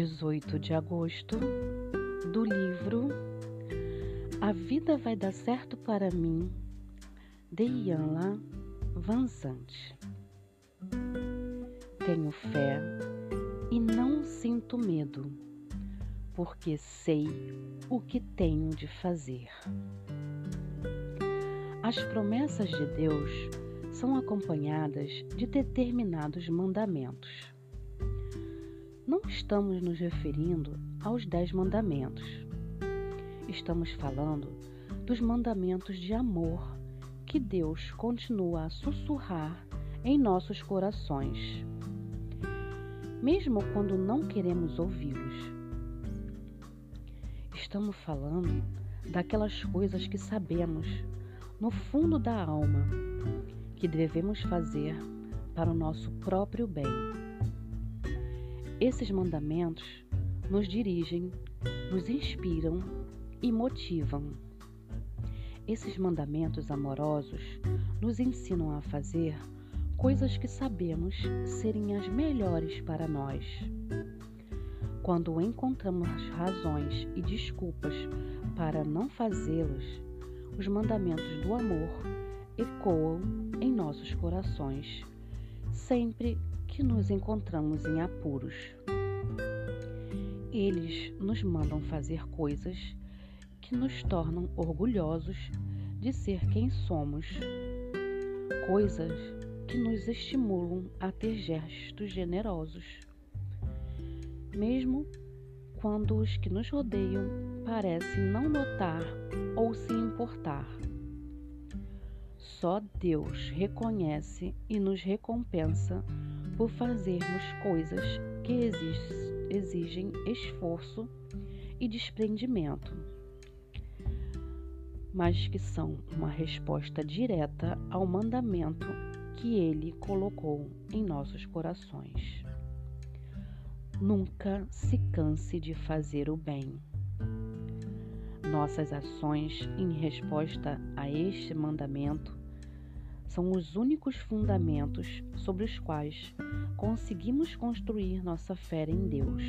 8 de agosto, do livro A Vida Vai Dar Certo para Mim, de Ianla Vanzante. Tenho fé e não sinto medo, porque sei o que tenho de fazer. As promessas de Deus são acompanhadas de determinados mandamentos não estamos nos referindo aos Dez Mandamentos. Estamos falando dos mandamentos de amor que Deus continua a sussurrar em nossos corações, mesmo quando não queremos ouvi-los. Estamos falando daquelas coisas que sabemos no fundo da alma que devemos fazer para o nosso próprio bem esses mandamentos nos dirigem, nos inspiram e motivam. Esses mandamentos amorosos nos ensinam a fazer coisas que sabemos serem as melhores para nós. Quando encontramos razões e desculpas para não fazê-los, os mandamentos do amor ecoam em nossos corações, sempre que nos encontramos em apuros. Eles nos mandam fazer coisas que nos tornam orgulhosos de ser quem somos, coisas que nos estimulam a ter gestos generosos, mesmo quando os que nos rodeiam parecem não notar ou se importar. Só Deus reconhece e nos recompensa por fazermos coisas que exigem esforço e desprendimento, mas que são uma resposta direta ao mandamento que Ele colocou em nossos corações. Nunca se canse de fazer o bem. Nossas ações em resposta a este mandamento são os únicos fundamentos sobre os quais conseguimos construir nossa fé em Deus,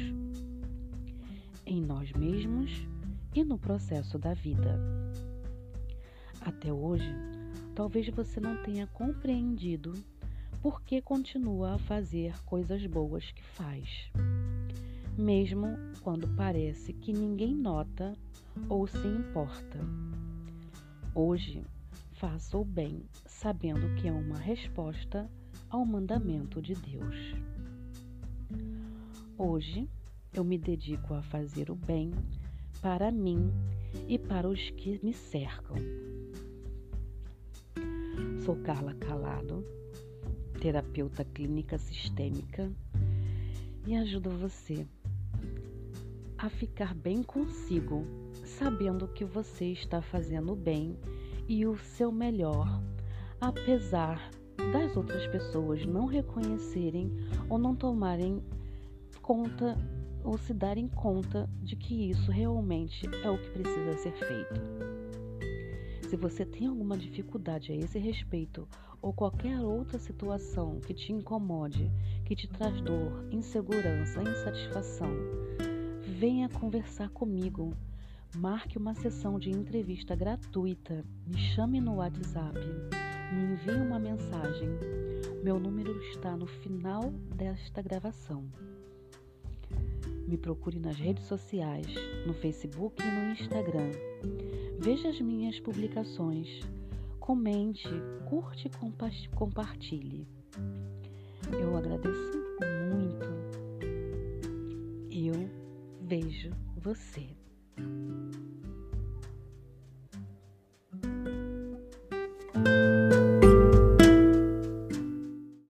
em nós mesmos e no processo da vida. Até hoje, talvez você não tenha compreendido por que continua a fazer coisas boas que faz, mesmo quando parece que ninguém nota ou se importa. Hoje, faça o bem, sabendo que é uma resposta ao mandamento de Deus. Hoje eu me dedico a fazer o bem para mim e para os que me cercam. Sou Carla Calado, terapeuta clínica sistêmica e ajudo você a ficar bem consigo, sabendo que você está fazendo bem e o seu melhor, apesar das outras pessoas não reconhecerem ou não tomarem conta ou se darem conta de que isso realmente é o que precisa ser feito. Se você tem alguma dificuldade a esse respeito ou qualquer outra situação que te incomode, que te traz dor, insegurança, insatisfação, venha conversar comigo Marque uma sessão de entrevista gratuita. Me chame no WhatsApp. Me envie uma mensagem. Meu número está no final desta gravação. Me procure nas redes sociais, no Facebook e no Instagram. Veja as minhas publicações. Comente, curte e compartilhe. Eu agradeço muito. Eu vejo você. Thank you.